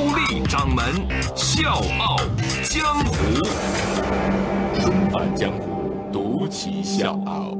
高丽掌门笑傲江湖，重返江湖，独骑笑傲。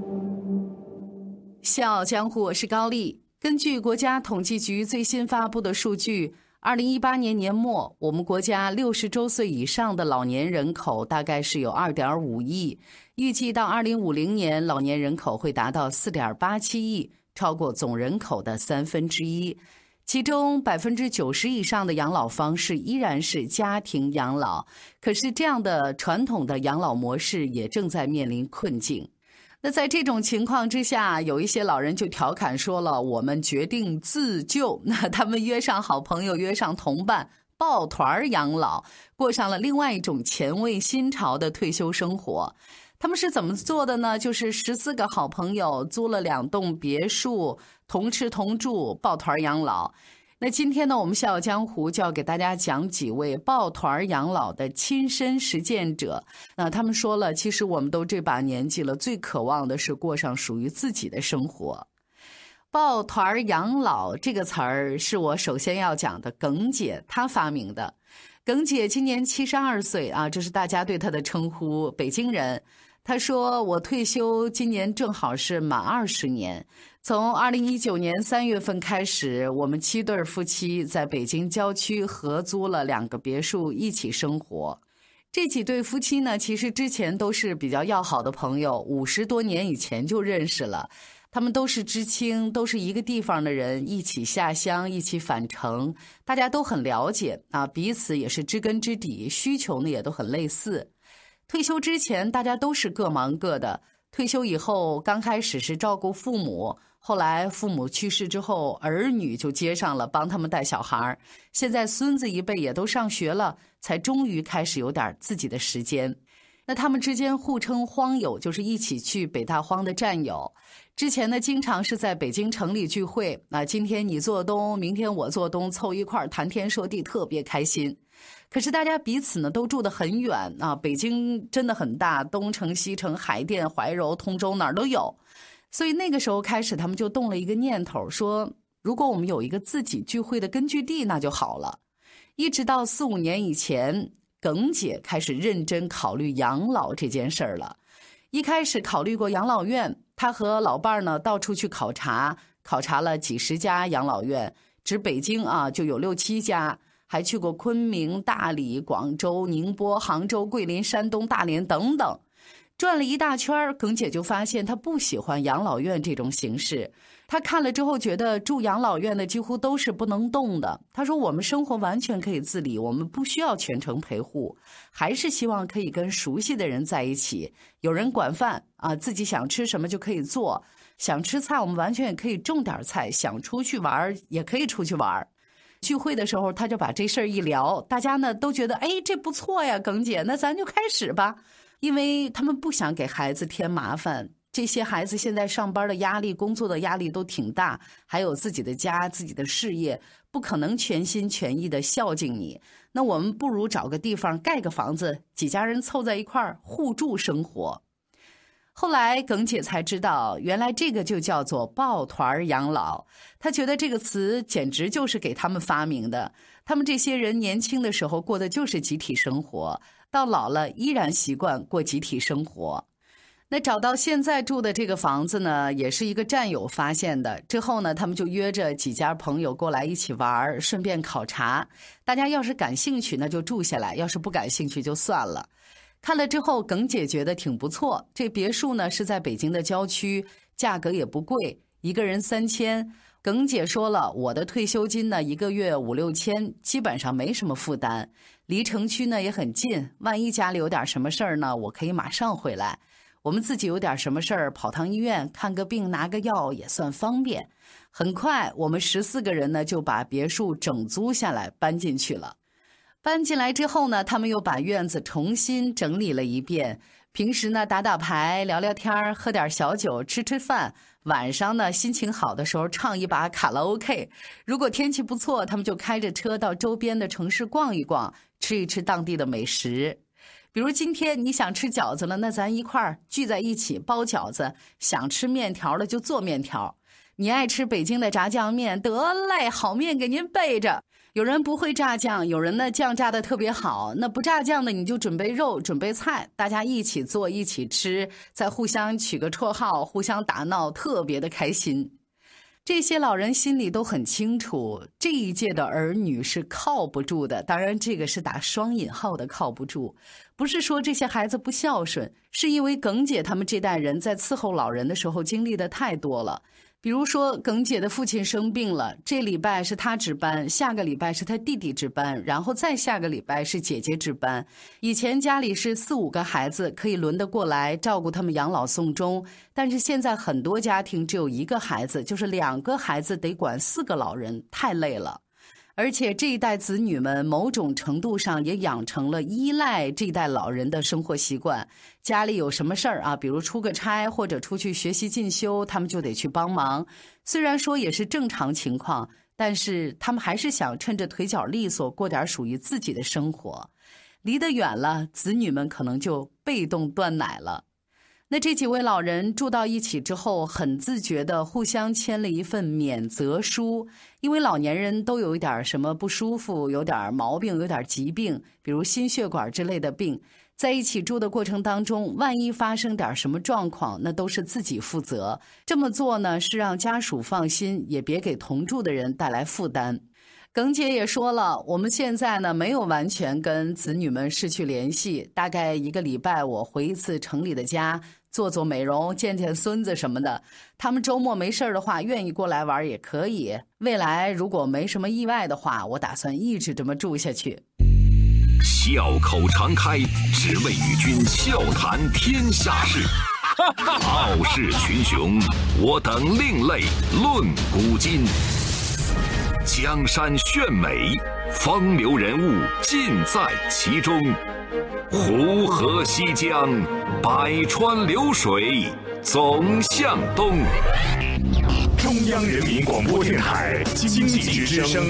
笑傲江湖，我是高丽。根据国家统计局最新发布的数据。二零一八年年末，我们国家六十周岁以上的老年人口大概是有二点五亿，预计到二零五零年，老年人口会达到四点八七亿，超过总人口的三分之一。其中百分之九十以上的养老方式依然是家庭养老，可是这样的传统的养老模式也正在面临困境。那在这种情况之下，有一些老人就调侃说了：“我们决定自救。”那他们约上好朋友，约上同伴，抱团养老，过上了另外一种前卫新潮的退休生活。他们是怎么做的呢？就是十四个好朋友租了两栋别墅，同吃同住，抱团养老。那今天呢，我们笑傲江湖就要给大家讲几位抱团养老的亲身实践者。那他们说了，其实我们都这把年纪了，最渴望的是过上属于自己的生活。抱团养老这个词儿是我首先要讲的，耿姐她发明的。耿姐今年七十二岁啊，这是大家对她的称呼，北京人。他说：“我退休今年正好是满二十年。”从二零一九年三月份开始，我们七对夫妻在北京郊区合租了两个别墅，一起生活。这几对夫妻呢，其实之前都是比较要好的朋友，五十多年以前就认识了。他们都是知青，都是一个地方的人，一起下乡，一起返程，大家都很了解啊，彼此也是知根知底，需求呢也都很类似。退休之前，大家都是各忙各的；退休以后，刚开始是照顾父母。后来父母去世之后，儿女就接上了，帮他们带小孩儿。现在孙子一辈也都上学了，才终于开始有点自己的时间。那他们之间互称“荒友”，就是一起去北大荒的战友。之前呢，经常是在北京城里聚会。那今天你做东，明天我做东，凑一块儿谈天说地，特别开心。可是大家彼此呢都住得很远啊，北京真的很大，东城、西城、海淀、怀柔、通州哪儿都有。所以那个时候开始，他们就动了一个念头，说如果我们有一个自己聚会的根据地，那就好了。一直到四五年以前，耿姐开始认真考虑养老这件事儿了。一开始考虑过养老院，他和老伴儿呢到处去考察，考察了几十家养老院，只北京啊就有六七家，还去过昆明、大理、广州、宁波、杭州、桂林、山东、大连等等。转了一大圈耿姐就发现她不喜欢养老院这种形式。她看了之后觉得住养老院的几乎都是不能动的。她说：“我们生活完全可以自理，我们不需要全程陪护，还是希望可以跟熟悉的人在一起，有人管饭啊，自己想吃什么就可以做。想吃菜，我们完全也可以种点菜。想出去玩也可以出去玩聚会的时候，她就把这事儿一聊，大家呢都觉得：“哎，这不错呀，耿姐，那咱就开始吧。”因为他们不想给孩子添麻烦，这些孩子现在上班的压力、工作的压力都挺大，还有自己的家、自己的事业，不可能全心全意的孝敬你。那我们不如找个地方盖个房子，几家人凑在一块儿互助生活。后来耿姐才知道，原来这个就叫做抱团养老。她觉得这个词简直就是给他们发明的。他们这些人年轻的时候过的就是集体生活。到老了依然习惯过集体生活，那找到现在住的这个房子呢，也是一个战友发现的。之后呢，他们就约着几家朋友过来一起玩，顺便考察。大家要是感兴趣，那就住下来；要是不感兴趣，就算了。看了之后，耿姐觉得挺不错。这别墅呢是在北京的郊区，价格也不贵，一个人三千。耿姐说了，我的退休金呢，一个月五六千，基本上没什么负担。离城区呢也很近，万一家里有点什么事儿呢，我可以马上回来。我们自己有点什么事儿，跑趟医院看个病，拿个药也算方便。很快，我们十四个人呢就把别墅整租下来，搬进去了。搬进来之后呢，他们又把院子重新整理了一遍。平时呢，打打牌、聊聊天喝点小酒、吃吃饭。晚上呢，心情好的时候唱一把卡拉 OK。如果天气不错，他们就开着车到周边的城市逛一逛，吃一吃当地的美食。比如今天你想吃饺子了，那咱一块儿聚在一起包饺子；想吃面条了，就做面条。你爱吃北京的炸酱面，得嘞，好面给您备着。有人不会炸酱，有人呢酱炸的特别好。那不炸酱的，你就准备肉，准备菜，大家一起做，一起吃，再互相取个绰号，互相打闹，特别的开心。这些老人心里都很清楚，这一届的儿女是靠不住的。当然，这个是打双引号的靠不住，不是说这些孩子不孝顺，是因为耿姐他们这代人在伺候老人的时候经历的太多了。比如说，耿姐的父亲生病了，这礼拜是他值班，下个礼拜是他弟弟值班，然后再下个礼拜是姐姐值班。以前家里是四五个孩子，可以轮得过来照顾他们养老送终，但是现在很多家庭只有一个孩子，就是两个孩子得管四个老人，太累了。而且这一代子女们某种程度上也养成了依赖这一代老人的生活习惯。家里有什么事儿啊，比如出个差或者出去学习进修，他们就得去帮忙。虽然说也是正常情况，但是他们还是想趁着腿脚利索过点属于自己的生活。离得远了，子女们可能就被动断奶了。那这几位老人住到一起之后，很自觉地互相签了一份免责书，因为老年人都有一点什么不舒服，有点毛病，有点疾病，比如心血管之类的病，在一起住的过程当中，万一发生点什么状况，那都是自己负责。这么做呢，是让家属放心，也别给同住的人带来负担。耿姐也说了，我们现在呢没有完全跟子女们失去联系，大概一个礼拜我回一次城里的家，做做美容，见见孙子什么的。他们周末没事的话，愿意过来玩也可以。未来如果没什么意外的话，我打算一直这么住下去。笑口常开，只为与君笑谈天下事。傲视群雄，我等另类论古今。江山炫美，风流人物尽在其中。湖河西江，百川流水总向东。中央人民广播电台经济之声。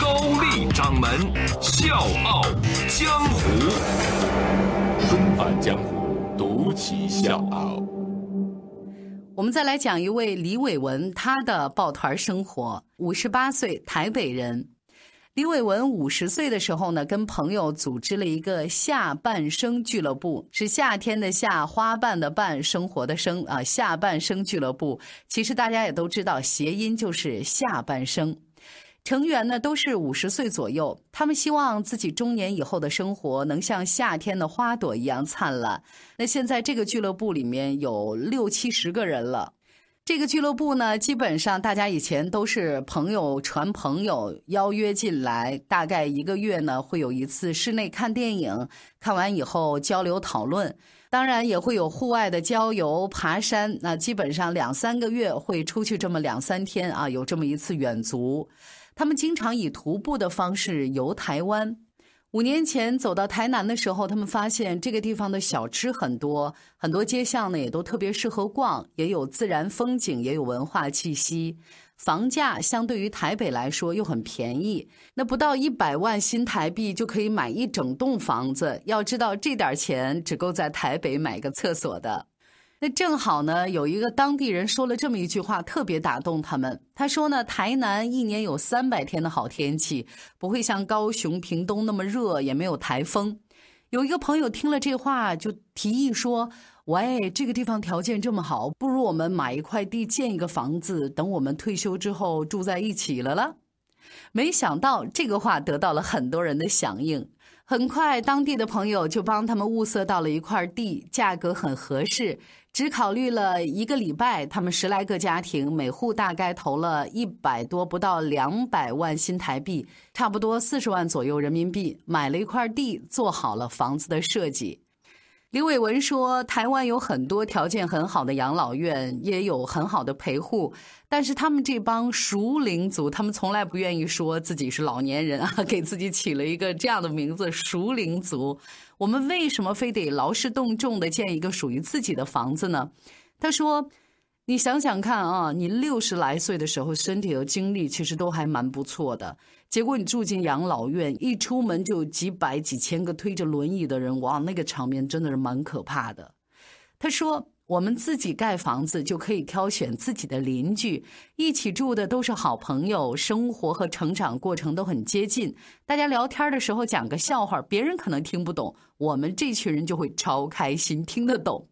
高丽掌门笑傲江湖。重返江湖，独骑笑傲。我们再来讲一位李伟文，他的抱团生活。五十八岁，台北人。李伟文五十岁的时候呢，跟朋友组织了一个下半生俱乐部，是夏天的夏，花瓣的瓣，生活的生啊，下半生俱乐部。其实大家也都知道，谐音就是下半生。成员呢都是五十岁左右，他们希望自己中年以后的生活能像夏天的花朵一样灿烂。那现在这个俱乐部里面有六七十个人了。这个俱乐部呢，基本上大家以前都是朋友传朋友邀约进来，大概一个月呢会有一次室内看电影，看完以后交流讨论，当然也会有户外的郊游、爬山。那基本上两三个月会出去这么两三天啊，有这么一次远足。他们经常以徒步的方式游台湾。五年前走到台南的时候，他们发现这个地方的小吃很多，很多街巷呢也都特别适合逛，也有自然风景，也有文化气息。房价相对于台北来说又很便宜，那不到一百万新台币就可以买一整栋房子。要知道这点钱只够在台北买个厕所的。那正好呢，有一个当地人说了这么一句话，特别打动他们。他说呢，台南一年有三百天的好天气，不会像高雄、屏东那么热，也没有台风。有一个朋友听了这话，就提议说：“喂，这个地方条件这么好，不如我们买一块地，建一个房子，等我们退休之后住在一起了了。”没想到这个话得到了很多人的响应。很快，当地的朋友就帮他们物色到了一块地，价格很合适。只考虑了一个礼拜，他们十来个家庭，每户大概投了一百多，不到两百万新台币，差不多四十万左右人民币，买了一块地，做好了房子的设计。李伟文说：“台湾有很多条件很好的养老院，也有很好的陪护，但是他们这帮熟龄族，他们从来不愿意说自己是老年人啊，给自己起了一个这样的名字——熟龄族。我们为什么非得劳师动众的建一个属于自己的房子呢？”他说。你想想看啊，你六十来岁的时候，身体和精力其实都还蛮不错的。结果你住进养老院，一出门就几百几千个推着轮椅的人，哇，那个场面真的是蛮可怕的。他说：“我们自己盖房子就可以挑选自己的邻居，一起住的都是好朋友，生活和成长过程都很接近。大家聊天的时候讲个笑话，别人可能听不懂，我们这群人就会超开心，听得懂。”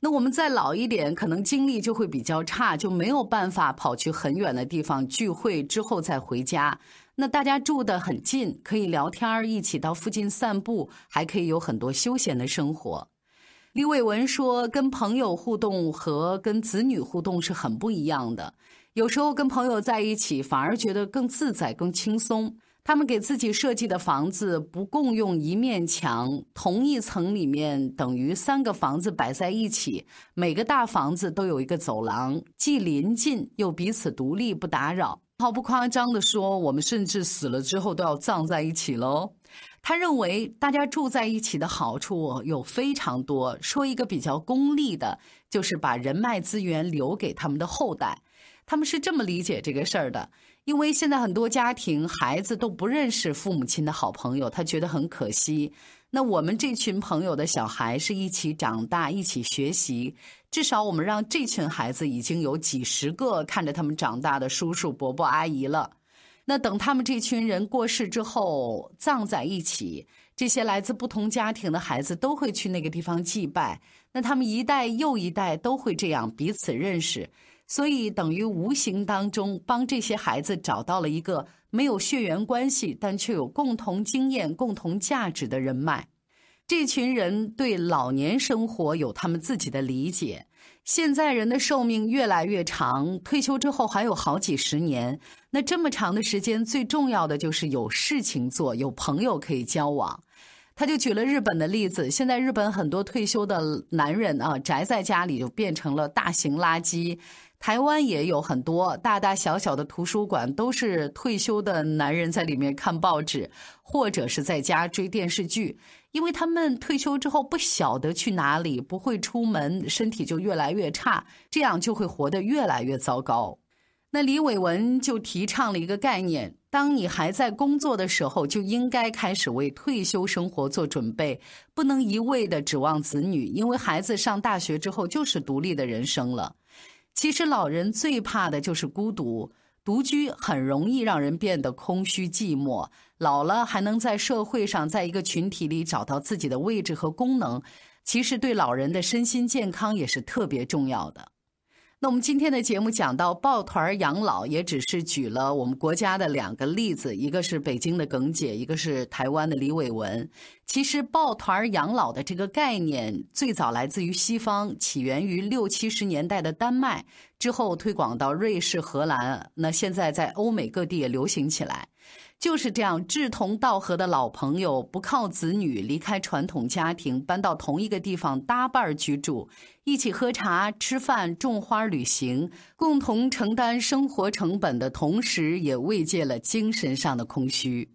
那我们再老一点，可能精力就会比较差，就没有办法跑去很远的地方聚会之后再回家。那大家住得很近，可以聊天一起到附近散步，还可以有很多休闲的生活。李伟文说，跟朋友互动和跟子女互动是很不一样的。有时候跟朋友在一起，反而觉得更自在、更轻松。他们给自己设计的房子不共用一面墙，同一层里面等于三个房子摆在一起，每个大房子都有一个走廊，既临近又彼此独立不打扰。毫不夸张地说，我们甚至死了之后都要葬在一起喽。他认为大家住在一起的好处有非常多，说一个比较功利的，就是把人脉资源留给他们的后代。他们是这么理解这个事儿的。因为现在很多家庭孩子都不认识父母亲的好朋友，他觉得很可惜。那我们这群朋友的小孩是一起长大、一起学习，至少我们让这群孩子已经有几十个看着他们长大的叔叔、伯伯、阿姨了。那等他们这群人过世之后，葬在一起，这些来自不同家庭的孩子都会去那个地方祭拜。那他们一代又一代都会这样彼此认识。所以等于无形当中帮这些孩子找到了一个没有血缘关系，但却有共同经验、共同价值的人脉。这群人对老年生活有他们自己的理解。现在人的寿命越来越长，退休之后还有好几十年。那这么长的时间，最重要的就是有事情做，有朋友可以交往。他就举了日本的例子，现在日本很多退休的男人啊，宅在家里就变成了大型垃圾。台湾也有很多大大小小的图书馆，都是退休的男人在里面看报纸，或者是在家追电视剧。因为他们退休之后不晓得去哪里，不会出门，身体就越来越差，这样就会活得越来越糟糕。那李伟文就提倡了一个概念：当你还在工作的时候，就应该开始为退休生活做准备，不能一味的指望子女，因为孩子上大学之后就是独立的人生了。其实老人最怕的就是孤独，独居很容易让人变得空虚寂寞。老了还能在社会上，在一个群体里找到自己的位置和功能，其实对老人的身心健康也是特别重要的。那我们今天的节目讲到抱团养老，也只是举了我们国家的两个例子，一个是北京的耿姐，一个是台湾的李伟文。其实抱团养老的这个概念最早来自于西方，起源于六七十年代的丹麦，之后推广到瑞士、荷兰，那现在在欧美各地也流行起来。就是这样，志同道合的老朋友，不靠子女，离开传统家庭，搬到同一个地方搭伴居住，一起喝茶、吃饭、种花、旅行，共同承担生活成本的同时，也慰藉了精神上的空虚。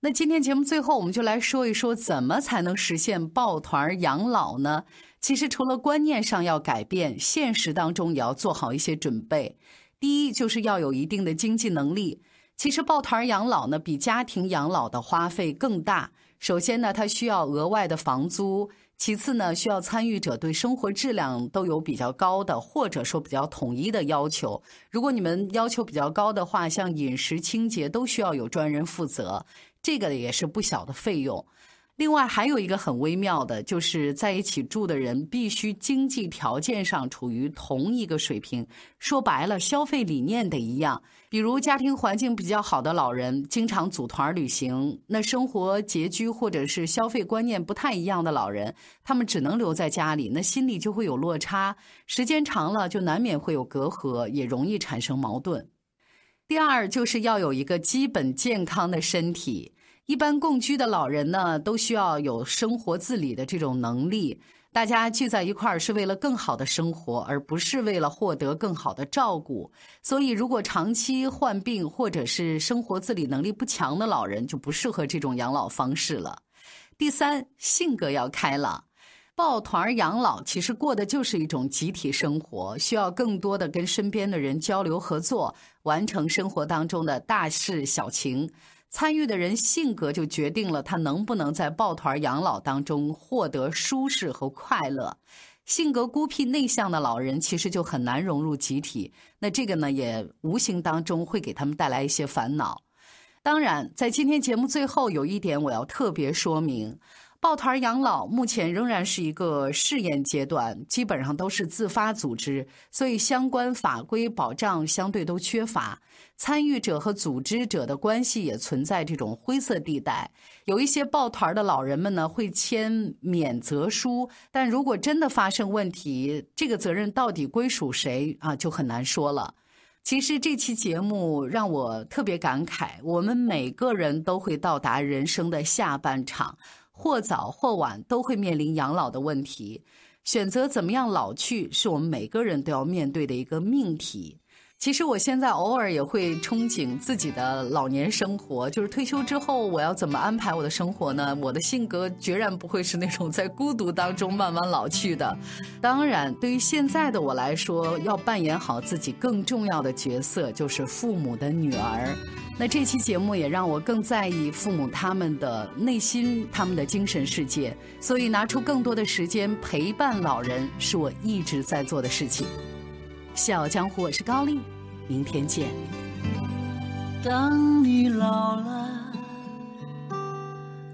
那今天节目最后，我们就来说一说，怎么才能实现抱团养老呢？其实除了观念上要改变，现实当中也要做好一些准备。第一，就是要有一定的经济能力。其实抱团养老呢，比家庭养老的花费更大。首先呢，它需要额外的房租；其次呢，需要参与者对生活质量都有比较高的，或者说比较统一的要求。如果你们要求比较高的话，像饮食、清洁都需要有专人负责，这个也是不小的费用。另外还有一个很微妙的，就是在一起住的人必须经济条件上处于同一个水平。说白了，消费理念得一样。比如家庭环境比较好的老人，经常组团旅行；那生活拮据或者是消费观念不太一样的老人，他们只能留在家里，那心里就会有落差。时间长了，就难免会有隔阂，也容易产生矛盾。第二，就是要有一个基本健康的身体。一般共居的老人呢，都需要有生活自理的这种能力。大家聚在一块儿是为了更好的生活，而不是为了获得更好的照顾。所以，如果长期患病或者是生活自理能力不强的老人，就不适合这种养老方式了。第三，性格要开朗。抱团养老其实过的就是一种集体生活，需要更多的跟身边的人交流合作，完成生活当中的大事小情。参与的人性格就决定了他能不能在抱团养老当中获得舒适和快乐。性格孤僻内向的老人其实就很难融入集体，那这个呢也无形当中会给他们带来一些烦恼。当然，在今天节目最后有一点我要特别说明。抱团养老目前仍然是一个试验阶段，基本上都是自发组织，所以相关法规保障相对都缺乏，参与者和组织者的关系也存在这种灰色地带。有一些抱团的老人们呢会签免责书，但如果真的发生问题，这个责任到底归属谁啊，就很难说了。其实这期节目让我特别感慨，我们每个人都会到达人生的下半场。或早或晚都会面临养老的问题，选择怎么样老去，是我们每个人都要面对的一个命题。其实我现在偶尔也会憧憬自己的老年生活，就是退休之后我要怎么安排我的生活呢？我的性格决然不会是那种在孤独当中慢慢老去的。当然，对于现在的我来说，要扮演好自己更重要的角色，就是父母的女儿。那这期节目也让我更在意父母他们的内心、他们的精神世界，所以拿出更多的时间陪伴老人，是我一直在做的事情。笑江湖，我是高丽，明天见。当你老了，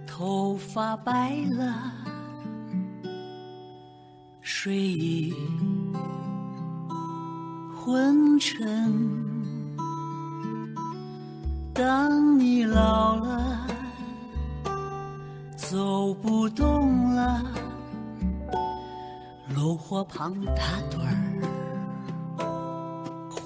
头发白了，睡意昏沉；当你老了，走不动了，炉火旁打盹儿。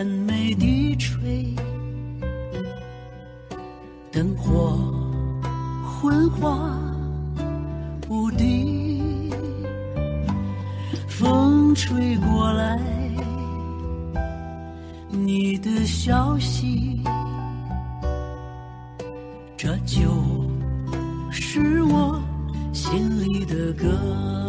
眼眉低垂，灯火昏黄无敌，风吹过来，你的消息，这就是我心里的歌。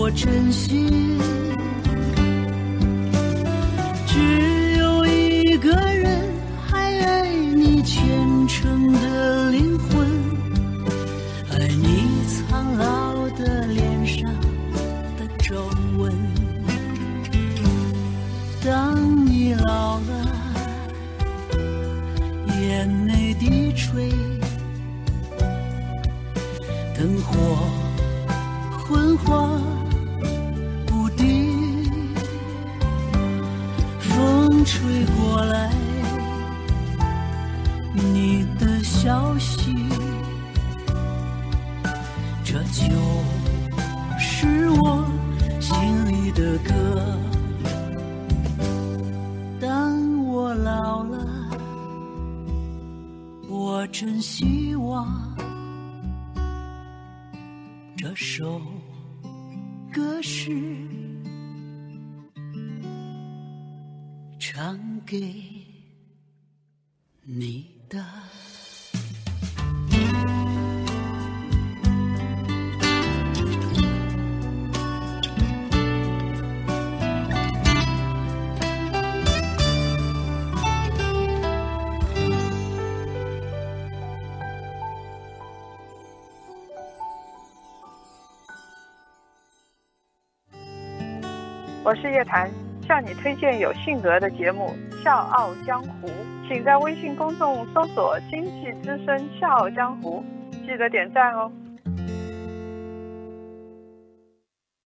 我真心只有一个人还爱你虔诚的灵魂爱你苍老的脸上的皱纹。当你老了眼泪低垂灯火吹过来，你的消息，这就是我心里的歌。当我老了，我真希望。这首歌是给你的。我是叶檀，向你推荐有性格的节目《笑傲江湖》，请在微信公众搜索“经济之声笑傲江湖”，记得点赞哦。